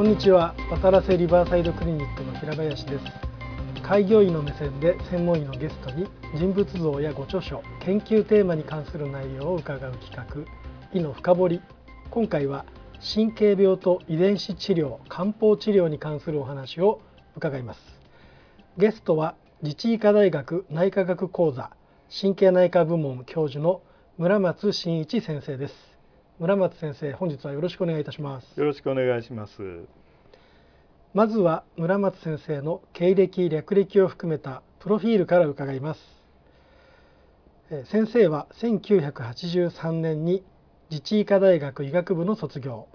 こんにちは。渡良瀬リバーサイドクリニックの平林です。開業医の目線で専門医のゲストに人物像やご著書研究テーマに関する内容を伺う企画医の深掘り。今回は神経病と遺伝子治療漢方治療に関するお話を伺います。ゲストは自治医科大学内科学講座神経内科部門教授の村松真一先生です。村松先生本日はよろしくお願いいたします。よろしくお願いします。まずは村松先生の経歴略歴を含めたプロフィールから伺います。先生は1983年に自治医科大学医学部の卒業。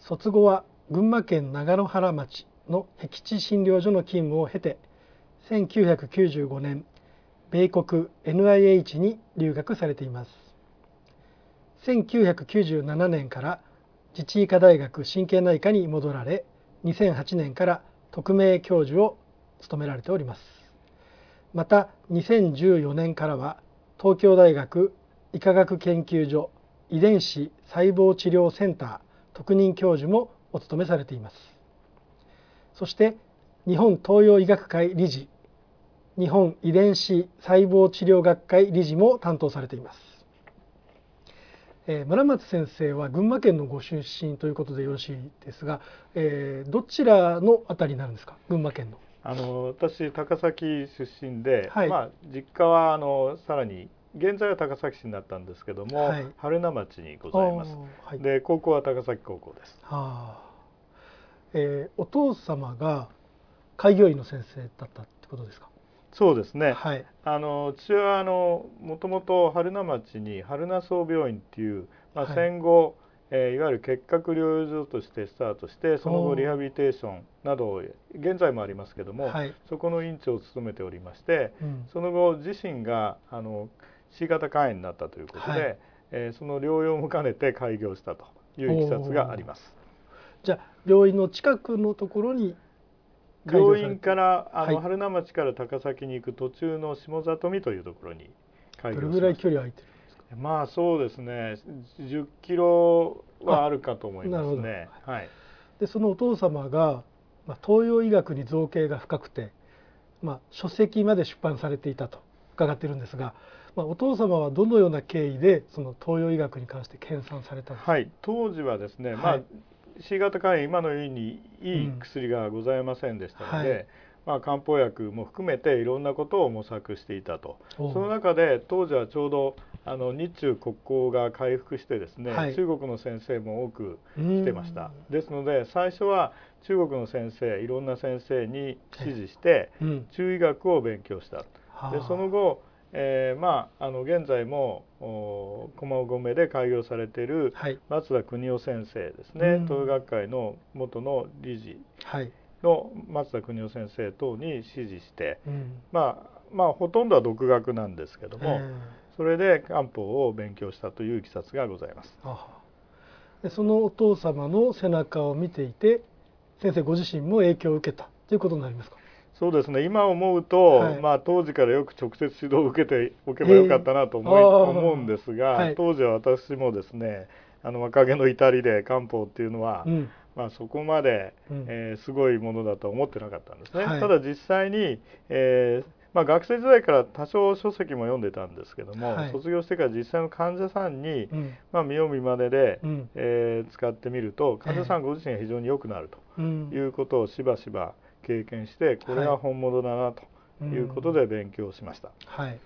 卒後は群馬県長野原町の僻地診療所の勤務を経て1995年米国 NIH に留学されています1997年から自治医科大学神経内科に戻られ2008年から特命教授を務められております。また2014年からは東京大学医科学研究所遺伝子細胞治療センター特任教授もお務めされています。そして日本東洋医学会理事日本遺伝子細胞治療学会理事も担当されています、えー、村松先生は群馬県のご出身ということでよろしいですが、えー、どちらのあたりになるんですか？群馬県のあの私高崎出身で、はい、まあ実家はあのさらに現在は高崎市になったんですけども、はい、春名町にございます。はい、で高校は高崎高校です。はあ、えー、お父様が開業医の先生だったってことですか？そうですね。はい、あの父はあのもともと春名町に春名総病院っていうまあ戦後、はいえー、いわゆる結核療養所としてスタートしてその後リハビリテーションなど現在もありますけども、はい、そこの院長を務めておりまして、うん、その後自身があの C 型肝炎になったということで、はい、えー、その療養も兼ねて開業したといういきさつがあります。じゃあ病院の近くのところに病院からあの、はい、春名町から高崎に行く途中の下里見というところに開業どれぐらい距離空いてるんですか？まあそうですね。10キロはあるかと思いますね。はい、でそのお父様が、まあ、東洋医学に造形が深くて、まあ、書籍まで出版されていたと伺ってるんですがまあ、お父様はどのような経緯でその東洋医学に関して研鑽されたんですか、はい、当時はですね、はい、まあ C 型肝炎今のようにいい薬がございませんでしたので、うん。はい、まあ、漢方薬も含めていろんなことを模索していたと。その中で当時はちょうどあの日中国交が回復してですね、はい、中国の先生も多く来てました。ですので最初は中国の先生いろんな先生に指示して、中医学を勉強した。でその後えー、まああの現在も駒込で開業されている松田邦夫先生ですね、はい、東洋学会の元の理事の松田邦夫先生等に指示して、うん、まあまあほとんどは独学なんですけども、それで漢方を勉強したといういきさつがございます。でそのお父様の背中を見ていて先生ご自身も影響を受けたということになりますか？そうですね。今思うと、はい、まあ、当時からよく直接指導を受けておけばよかったなと思い、えー、思うんですが、はい、当時は私もですねあの若気の至りで漢方っていうのは、うん、まあ、そこまで、うん、えー、すごいものだと思ってなかったんですね。はい、ただ実際に、えーまあ、学生時代から多少書籍も読んでたんですけども、はい、卒業してから実際の患者さんに、うん、まあ、見よう見まねで、うん、えー、使ってみると患者さんご自身が非常に良くなるということをしばしば、経験してこれが本物だなということで勉強しました。はい、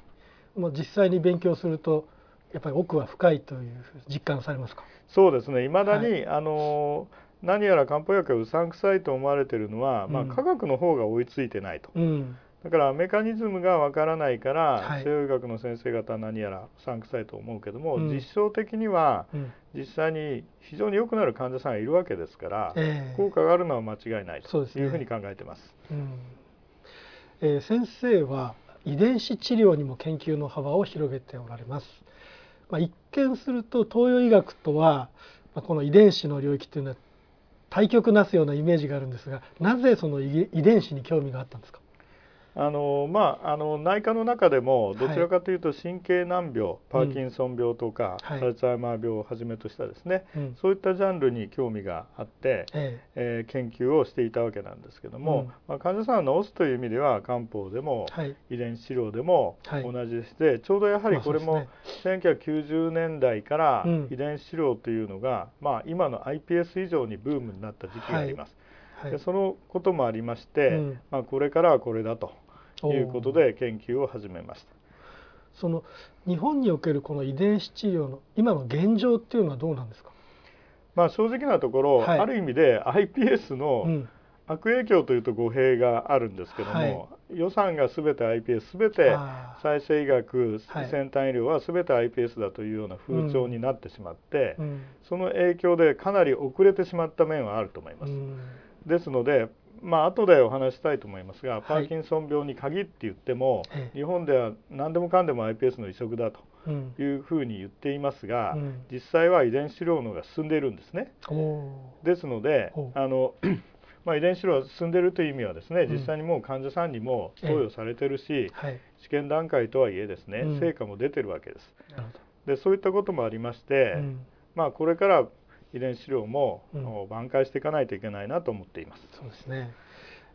もう実際に勉強するとやっぱり奥は深いという実感されますか？そうですね。未だに、はい、あの何やら漢方薬がうさんくさいと思われているのは、うん、まあ、科学の方が追いついてないと、うん、だからメカニズムがわからないから、はい、西洋医学の先生方は何やらうさんくさいと思うけども、うん、実証的には、実際に非常に良くなる患者さんがいるわけですから、えー、効果があるのは間違いないというふうに考えてます。うん。えー、先生は遺伝子治療にも研究の幅を広げておられます。まあ、一見すると東洋医学とは、まあ、この遺伝子の領域というのは対極なすようなイメージがあるんですがなぜその遺伝子に興味があったんですか？あのまあ、あの内科の中でもどちらかというと神経難病、はい、パーキンソン病とか、うん、アルツハイマー病をはじめとしたですね、そういったジャンルに興味があって、ええ。えー、研究をしていたわけなんですけども、うん、まあ、患者さんを治すという意味では漢方でも、遺伝子治療でも同じでして、ちょうどやはりこれも1990年代から遺伝子治療というのが、まあ、今の iPS 以上にブームになった時期があります。でそのこともありまして、まあ、これからはこれだと。いうことで研究を始めました。その日本におけるこの遺伝子治療の今の現状っていうのはどうなんですか？まあ正直なところ、はい、ある意味で iPS の悪影響というと語弊があるんですけども、はい、予算がすべて iPS すべて再生医学、先端医療はすべて iPS だというような風潮になってしまって、うん、その影響でかなり遅れてしまった面はあると思います。うん、ですのでまあ後でお話したいと思いますが、パーキンソン病に限って言っても、日本では何でもかんでも iPS の移植だというふうに言っていますが、実際は遺伝子療のが進んでいるんですね。ですのであの まあ、遺伝子療が進んでいるという意味はですね、実際にもう患者さんにも投与されてるし、試験段階とはいえですね、成果も出てるわけです。でそういったこともありまして、まあ、これから遺伝子量も、挽回していかないといけないなと思っています。そうですね、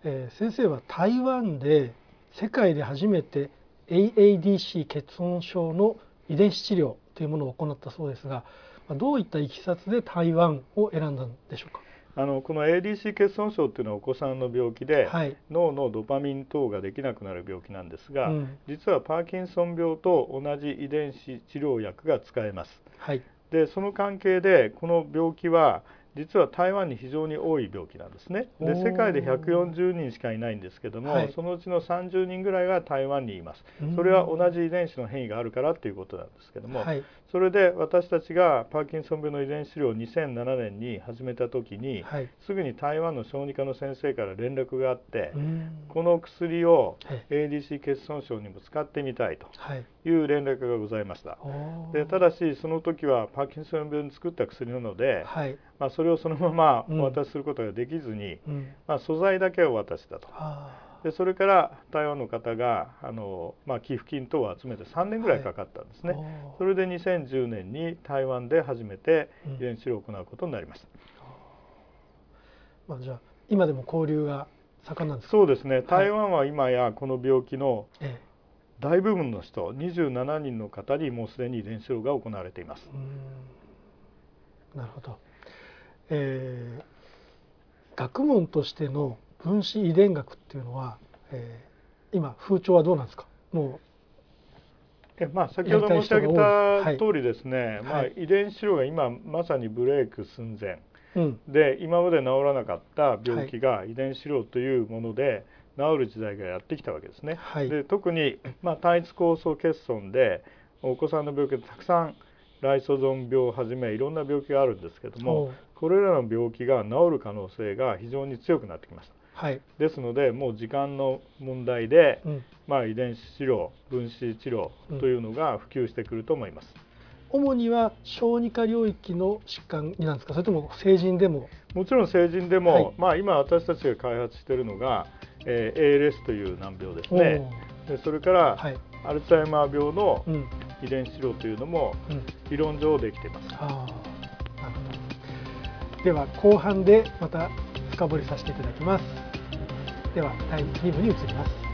えー、先生は台湾で世界で初めて AADC 欠損症の遺伝子治療というものを行ったそうですがどういったいきさつで台湾を選んだんでしょうか？あのこの ADC 欠損症っていうのはお子さんの病気で、はい、脳のドパミン等ができなくなる病気なんですが、うん、実はパーキンソン病と同じ遺伝子治療薬が使えます。はい、でその関係でこの病気は実は台湾に非常に多い病気なんですね。で世界で140人しかいないんですけども、はい、そのうちの30人ぐらいが台湾にいます。それは同じ遺伝子の変異があるからということなんですけども、はい、それで私たちがパーキンソン病の遺伝子治療を2007年に始めた時に、はい、すぐに台湾の小児科の先生から連絡があってこの薬を ADC 欠損症にも使ってみたいとい。う連絡がございました。でただしその時はパーキンソン病に作った薬なので、まあ、それをそのままお渡しすることができずに、うん、まあ、素材だけを渡したと。でそれから台湾の方があの、まあ、寄付金等を集めて3年ぐらいかかったんですね、はい、それで2010年に台湾で初めて遺伝子治療を行うことになりました、うん、まあ、じゃあ今でも交流が盛んなんですそうですね。台湾は今やこの病気の大部分の人、27人の方にもうすでに遺伝子治療が行われています。なるほど。えー、学問としての分子遺伝学っていうのは、えー、今風潮はどうなんですか？もうえまあ、先ほど申し上げた通りですね、はい、まあ、遺伝子量が今まさにブレイク寸前、うん、で今まで治らなかった病気が遺伝子量というもので治る時代がやってきたわけですね。はい、で特に、まあ、単一構想欠損でお子さんの病気でたくさんライソゾン病をはじめいろんな病気があるんですけどもこれらの病気が治る可能性が非常に強くなってきました。はい、ですのでもう時間の問題で、うん、まあ、遺伝子治療分子治療というのが普及してくると思います。うん、主には小児科領域の疾患になんですか？それとも成人でも？もちろん成人でも、はい、まあ、今私たちが開発しているのが、えー、ALS という難病ですね。でそれから、はい、アルツハイマー病の遺伝子治療というのも理論上できています。では後半でまた深掘りさせていただきますでは第2部に移ります。